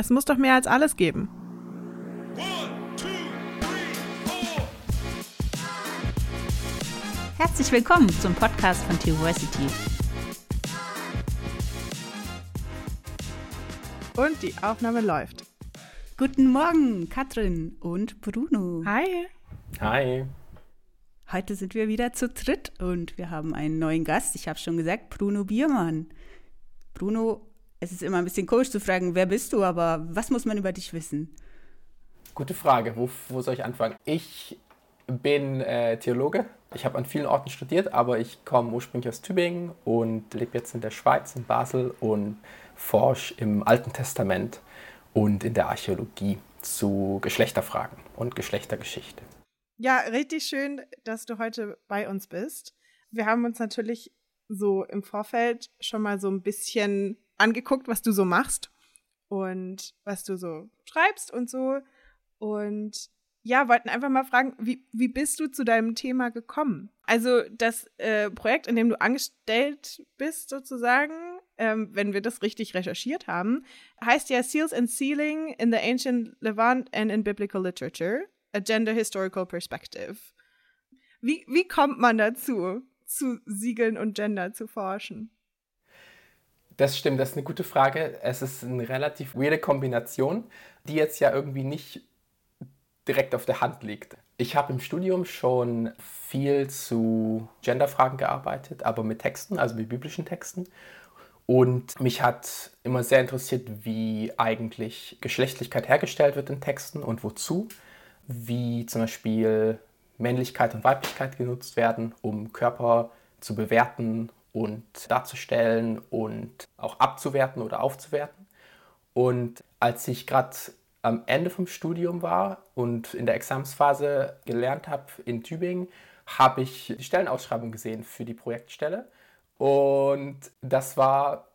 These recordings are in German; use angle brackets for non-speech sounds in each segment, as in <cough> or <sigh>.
Es muss doch mehr als alles geben. Herzlich willkommen zum Podcast von Theoversity. Und die Aufnahme läuft. Guten Morgen, Katrin und Bruno. Hi. Hi. Heute sind wir wieder zu dritt und wir haben einen neuen Gast. Ich habe schon gesagt, Bruno Biermann. Bruno, es ist immer ein bisschen komisch zu fragen, wer bist du, aber was muss man über dich wissen? Gute Frage. Wo, wo soll ich anfangen? Ich bin äh, Theologe. Ich habe an vielen Orten studiert, aber ich komme ursprünglich aus Tübingen und lebe jetzt in der Schweiz, in Basel und forsche im Alten Testament und in der Archäologie zu Geschlechterfragen und Geschlechtergeschichte. Ja, richtig schön, dass du heute bei uns bist. Wir haben uns natürlich so im Vorfeld schon mal so ein bisschen angeguckt, was du so machst und was du so schreibst und so. Und ja, wollten einfach mal fragen, wie, wie bist du zu deinem Thema gekommen? Also das äh, Projekt, in dem du angestellt bist, sozusagen, ähm, wenn wir das richtig recherchiert haben, heißt ja Seals and Sealing in the Ancient Levant and in Biblical Literature, a Gender Historical Perspective. Wie, wie kommt man dazu, zu Siegeln und Gender zu forschen? Das stimmt, das ist eine gute Frage. Es ist eine relativ weirde Kombination, die jetzt ja irgendwie nicht direkt auf der Hand liegt. Ich habe im Studium schon viel zu Genderfragen gearbeitet, aber mit Texten, also mit biblischen Texten. Und mich hat immer sehr interessiert, wie eigentlich Geschlechtlichkeit hergestellt wird in Texten und wozu. Wie zum Beispiel Männlichkeit und Weiblichkeit genutzt werden, um Körper zu bewerten und darzustellen und auch abzuwerten oder aufzuwerten. Und als ich gerade am Ende vom Studium war und in der Examsphase gelernt habe in Tübingen, habe ich die Stellenausschreibung gesehen für die Projektstelle. Und das war,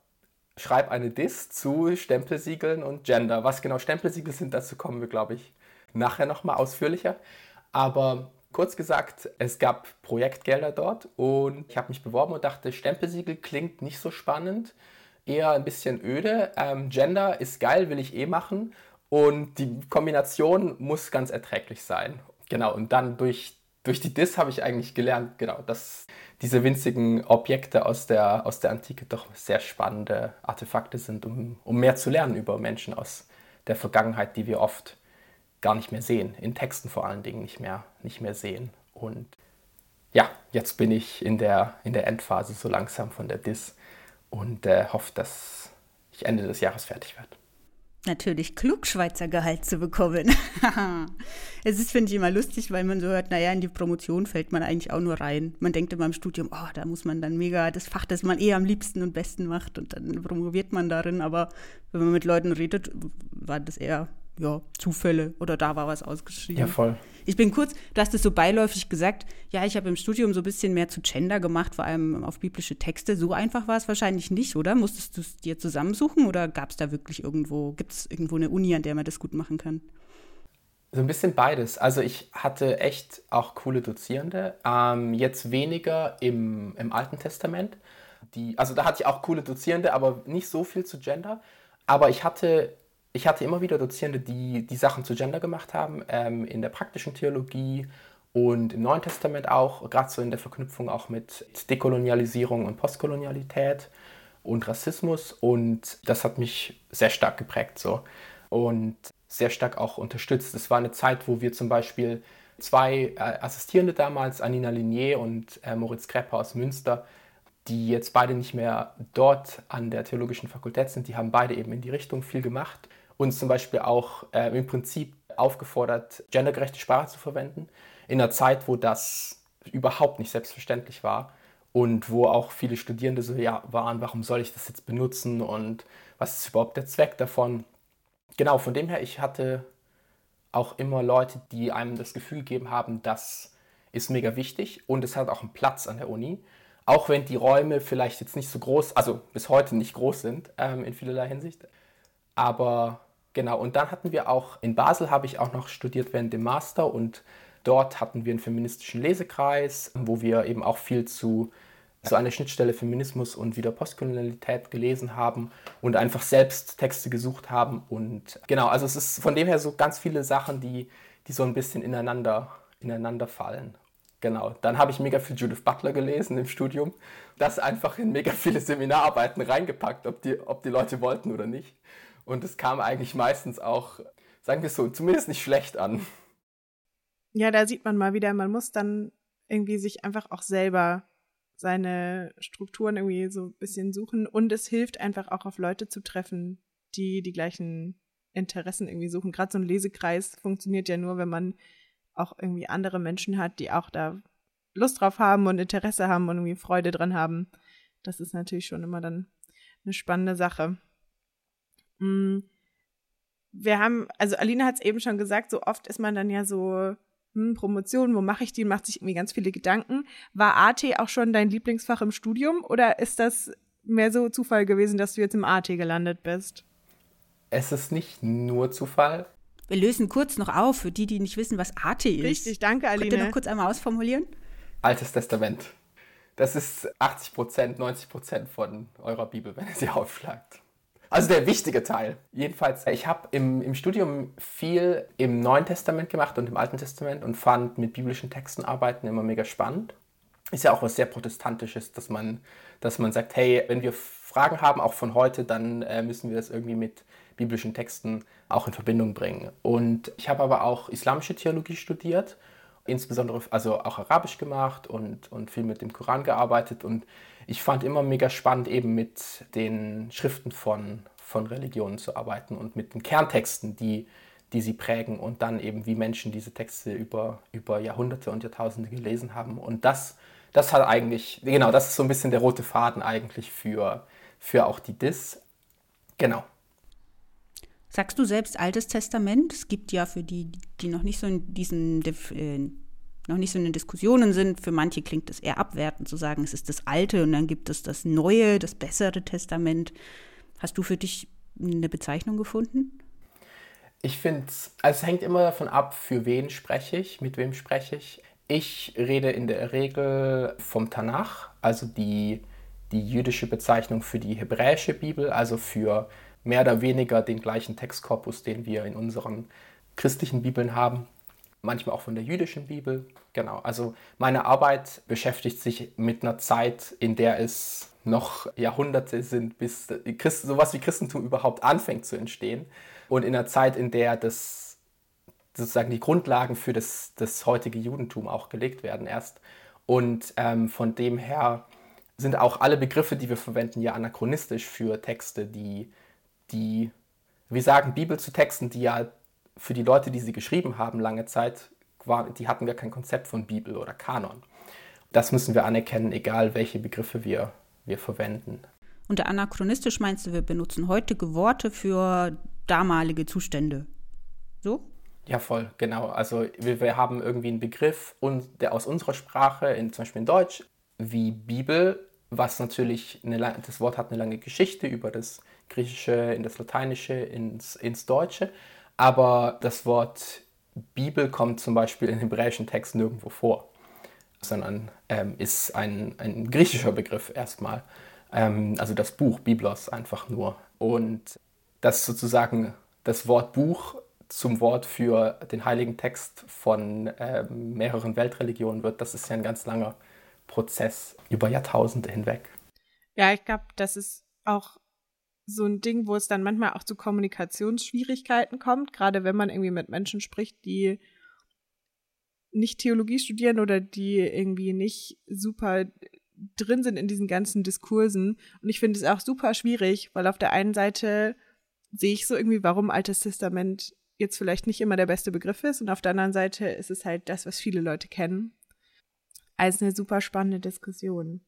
schreib eine Dis zu Stempelsiegeln und Gender. Was genau Stempelsiegel sind, dazu kommen wir, glaube ich, nachher nochmal ausführlicher. Aber kurz gesagt, es gab Projektgelder dort und ich habe mich beworben und dachte, Stempelsiegel klingt nicht so spannend, eher ein bisschen öde. Ähm, Gender ist geil, will ich eh machen. Und die Kombination muss ganz erträglich sein. Genau, und dann durch, durch die Dis habe ich eigentlich gelernt, genau, dass diese winzigen Objekte aus der, aus der Antike doch sehr spannende Artefakte sind, um, um mehr zu lernen über Menschen aus der Vergangenheit, die wir oft gar nicht mehr sehen, in Texten vor allen Dingen nicht mehr, nicht mehr sehen. Und ja, jetzt bin ich in der, in der Endphase so langsam von der Dis und äh, hoffe, dass ich Ende des Jahres fertig werde natürlich Klugschweizer Gehalt zu bekommen. <laughs> es ist, finde ich, immer lustig, weil man so hört, naja, in die Promotion fällt man eigentlich auch nur rein. Man denkt immer im Studium, oh, da muss man dann mega das Fach, das man eh am liebsten und besten macht und dann promoviert man darin. Aber wenn man mit Leuten redet, war das eher ja, Zufälle oder da war was ausgeschrieben. Ja, voll. Ich bin kurz, du hast es so beiläufig gesagt, ja, ich habe im Studium so ein bisschen mehr zu Gender gemacht, vor allem auf biblische Texte. So einfach war es wahrscheinlich nicht, oder? Musstest du es dir zusammensuchen oder gab es da wirklich irgendwo, gibt es irgendwo eine Uni, an der man das gut machen kann? So ein bisschen beides. Also ich hatte echt auch coole Dozierende. Ähm, jetzt weniger im, im Alten Testament. Die, also da hatte ich auch coole Dozierende, aber nicht so viel zu Gender. Aber ich hatte ich hatte immer wieder Dozierende, die die Sachen zu Gender gemacht haben, ähm, in der praktischen Theologie und im Neuen Testament auch, gerade so in der Verknüpfung auch mit Dekolonialisierung und Postkolonialität und Rassismus. Und das hat mich sehr stark geprägt so und sehr stark auch unterstützt. Es war eine Zeit, wo wir zum Beispiel zwei äh, Assistierende damals, Anina Linier und äh, Moritz Krepper aus Münster, die jetzt beide nicht mehr dort an der theologischen Fakultät sind, die haben beide eben in die Richtung viel gemacht uns zum Beispiel auch äh, im Prinzip aufgefordert, gendergerechte Sprache zu verwenden, in einer Zeit, wo das überhaupt nicht selbstverständlich war und wo auch viele Studierende so ja, waren, warum soll ich das jetzt benutzen und was ist überhaupt der Zweck davon. Genau, von dem her, ich hatte auch immer Leute, die einem das Gefühl gegeben haben, das ist mega wichtig und es hat auch einen Platz an der Uni. Auch wenn die Räume vielleicht jetzt nicht so groß, also bis heute nicht groß sind ähm, in vielerlei Hinsicht. Aber Genau, und dann hatten wir auch, in Basel habe ich auch noch studiert während dem Master und dort hatten wir einen feministischen Lesekreis, wo wir eben auch viel zu so der Schnittstelle Feminismus und wieder Postkolonialität gelesen haben und einfach selbst Texte gesucht haben. Und genau, also es ist von dem her so ganz viele Sachen, die, die so ein bisschen ineinander, ineinander fallen. Genau, dann habe ich mega viel Judith Butler gelesen im Studium. Das einfach in mega viele Seminararbeiten reingepackt, ob die, ob die Leute wollten oder nicht. Und es kam eigentlich meistens auch, sagen wir so, zumindest nicht schlecht an. Ja, da sieht man mal wieder, man muss dann irgendwie sich einfach auch selber seine Strukturen irgendwie so ein bisschen suchen und es hilft einfach auch auf Leute zu treffen, die die gleichen Interessen irgendwie suchen. Gerade so ein Lesekreis funktioniert ja nur, wenn man auch irgendwie andere Menschen hat, die auch da Lust drauf haben und Interesse haben und irgendwie Freude dran haben. Das ist natürlich schon immer dann eine spannende Sache. Mm. Wir haben, also Alina hat es eben schon gesagt, so oft ist man dann ja so hm, Promotion, wo mache ich die, macht sich irgendwie ganz viele Gedanken. War AT auch schon dein Lieblingsfach im Studium oder ist das mehr so Zufall gewesen, dass du jetzt im AT gelandet bist? Es ist nicht nur Zufall. Wir lösen kurz noch auf für die, die nicht wissen, was AT ist. Richtig, danke, Aline. Könnt ihr noch kurz einmal ausformulieren? Altes Testament. Das ist 80 Prozent, 90 Prozent von eurer Bibel, wenn ihr sie aufschlagt. Also der wichtige Teil. Jedenfalls, ich habe im, im Studium viel im Neuen Testament gemacht und im Alten Testament und fand mit biblischen Texten arbeiten immer mega spannend. Ist ja auch was sehr Protestantisches, dass man, dass man sagt, hey, wenn wir Fragen haben, auch von heute, dann äh, müssen wir das irgendwie mit biblischen Texten auch in Verbindung bringen. Und ich habe aber auch islamische Theologie studiert, insbesondere also auch Arabisch gemacht und, und viel mit dem Koran gearbeitet und ich fand immer mega spannend, eben mit den Schriften von, von Religionen zu arbeiten und mit den Kerntexten, die, die sie prägen und dann eben, wie Menschen diese Texte über, über Jahrhunderte und Jahrtausende gelesen haben. Und das, das hat eigentlich, genau, das ist so ein bisschen der rote Faden eigentlich für, für auch die DIS. Genau. Sagst du selbst Altes Testament? Es gibt ja für die, die noch nicht so in diesen äh, noch nicht so in den Diskussionen sind. Für manche klingt es eher abwertend zu sagen, es ist das Alte und dann gibt es das Neue, das bessere Testament. Hast du für dich eine Bezeichnung gefunden? Ich finde, also es hängt immer davon ab, für wen spreche ich, mit wem spreche ich. Ich rede in der Regel vom Tanach, also die, die jüdische Bezeichnung für die hebräische Bibel, also für mehr oder weniger den gleichen Textkorpus, den wir in unseren christlichen Bibeln haben manchmal auch von der jüdischen Bibel. Genau, also meine Arbeit beschäftigt sich mit einer Zeit, in der es noch Jahrhunderte sind, bis Christ, sowas wie Christentum überhaupt anfängt zu entstehen. Und in einer Zeit, in der das sozusagen die Grundlagen für das, das heutige Judentum auch gelegt werden erst. Und ähm, von dem her sind auch alle Begriffe, die wir verwenden, ja anachronistisch für Texte, die, die wir sagen Bibel zu Texten, die ja für die Leute, die sie geschrieben haben, lange Zeit, war, die hatten gar kein Konzept von Bibel oder Kanon. Das müssen wir anerkennen, egal welche Begriffe wir, wir verwenden. Unter anachronistisch meinst du, wir benutzen heutige Worte für damalige Zustände. So? Ja, voll, genau. Also wir, wir haben irgendwie einen Begriff, und, der aus unserer Sprache, in, zum Beispiel in Deutsch, wie Bibel, was natürlich, eine, das Wort hat eine lange Geschichte über das Griechische in das Lateinische, ins, ins Deutsche. Aber das Wort Bibel kommt zum Beispiel in hebräischen Texten nirgendwo vor, sondern ähm, ist ein, ein griechischer Begriff erstmal. Ähm, also das Buch, Biblos einfach nur. Und dass sozusagen das Wort Buch zum Wort für den heiligen Text von ähm, mehreren Weltreligionen wird, das ist ja ein ganz langer Prozess über Jahrtausende hinweg. Ja, ich glaube, das ist auch so ein Ding, wo es dann manchmal auch zu Kommunikationsschwierigkeiten kommt, gerade wenn man irgendwie mit Menschen spricht, die nicht Theologie studieren oder die irgendwie nicht super drin sind in diesen ganzen Diskursen. Und ich finde es auch super schwierig, weil auf der einen Seite sehe ich so irgendwie, warum Altes Testament jetzt vielleicht nicht immer der beste Begriff ist und auf der anderen Seite ist es halt das, was viele Leute kennen. Also eine super spannende Diskussion.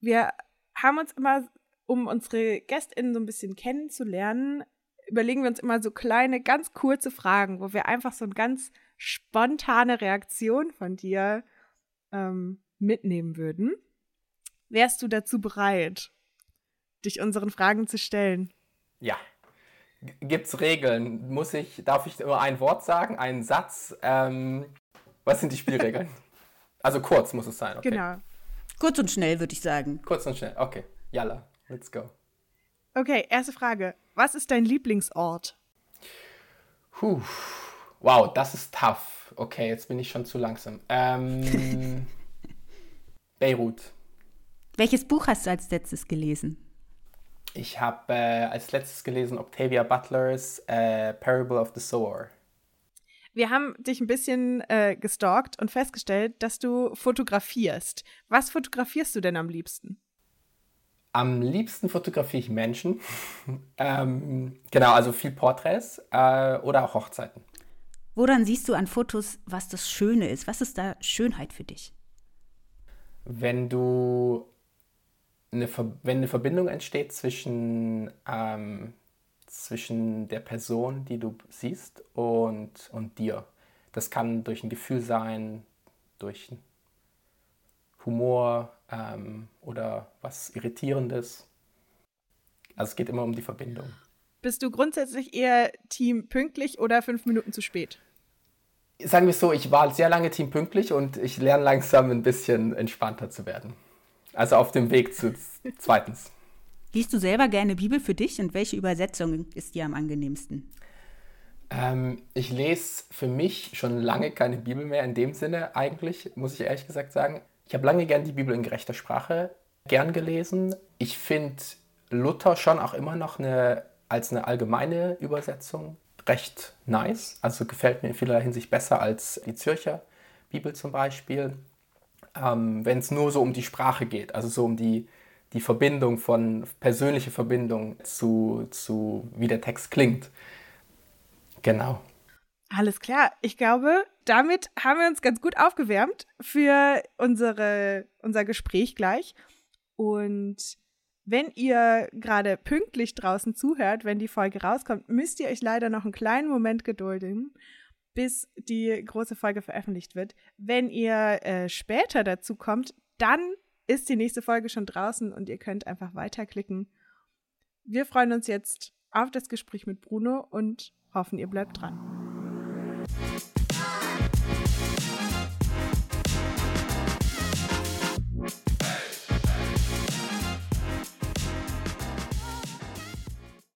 Wir haben uns immer um unsere GästInnen so ein bisschen kennenzulernen, überlegen wir uns immer so kleine, ganz kurze Fragen, wo wir einfach so eine ganz spontane Reaktion von dir ähm, mitnehmen würden. Wärst du dazu bereit, dich unseren Fragen zu stellen? Ja. Gibt es Regeln? Muss ich, darf ich nur ein Wort sagen, einen Satz? Ähm, was sind die Spielregeln? <laughs> also kurz muss es sein. Okay. Genau. Kurz und schnell, würde ich sagen. Kurz und schnell, okay. Yalla, let's go. Okay, erste Frage. Was ist dein Lieblingsort? Puh. Wow, das ist tough. Okay, jetzt bin ich schon zu langsam. Ähm, <laughs> Beirut. Welches Buch hast du als letztes gelesen? Ich habe äh, als letztes gelesen Octavia Butlers äh, Parable of the Sower. Wir haben dich ein bisschen äh, gestalkt und festgestellt, dass du fotografierst. Was fotografierst du denn am liebsten? Am liebsten fotografiere ich Menschen. <laughs> ähm, genau, also viel Porträts äh, oder auch Hochzeiten. Woran siehst du an Fotos, was das Schöne ist? Was ist da Schönheit für dich? Wenn du eine, wenn eine Verbindung entsteht zwischen, ähm, zwischen der Person, die du siehst, und, und dir. Das kann durch ein Gefühl sein, durch Humor ähm, oder was Irritierendes. Also es geht immer um die Verbindung. Bist du grundsätzlich eher Team pünktlich oder fünf Minuten zu spät? Sagen wir es so, ich war sehr lange Team pünktlich und ich lerne langsam ein bisschen entspannter zu werden. Also auf dem Weg zu <laughs> zweitens. Liest du selber gerne Bibel für dich und welche Übersetzung ist dir am angenehmsten? Ähm, ich lese für mich schon lange keine Bibel mehr in dem Sinne eigentlich, muss ich ehrlich gesagt sagen. Ich habe lange gern die Bibel in gerechter Sprache gern gelesen. Ich finde Luther schon auch immer noch eine, als eine allgemeine Übersetzung recht nice. Also gefällt mir in vieler Hinsicht besser als die Zürcher Bibel zum Beispiel ähm, wenn es nur so um die Sprache geht, also so um die, die Verbindung von, persönliche Verbindung zu, zu, wie der Text klingt. Genau. Alles klar. Ich glaube, damit haben wir uns ganz gut aufgewärmt für unsere, unser Gespräch gleich. Und wenn ihr gerade pünktlich draußen zuhört, wenn die Folge rauskommt, müsst ihr euch leider noch einen kleinen Moment gedulden bis die große Folge veröffentlicht wird. Wenn ihr äh, später dazu kommt, dann ist die nächste Folge schon draußen und ihr könnt einfach weiterklicken. Wir freuen uns jetzt auf das Gespräch mit Bruno und hoffen, ihr bleibt dran.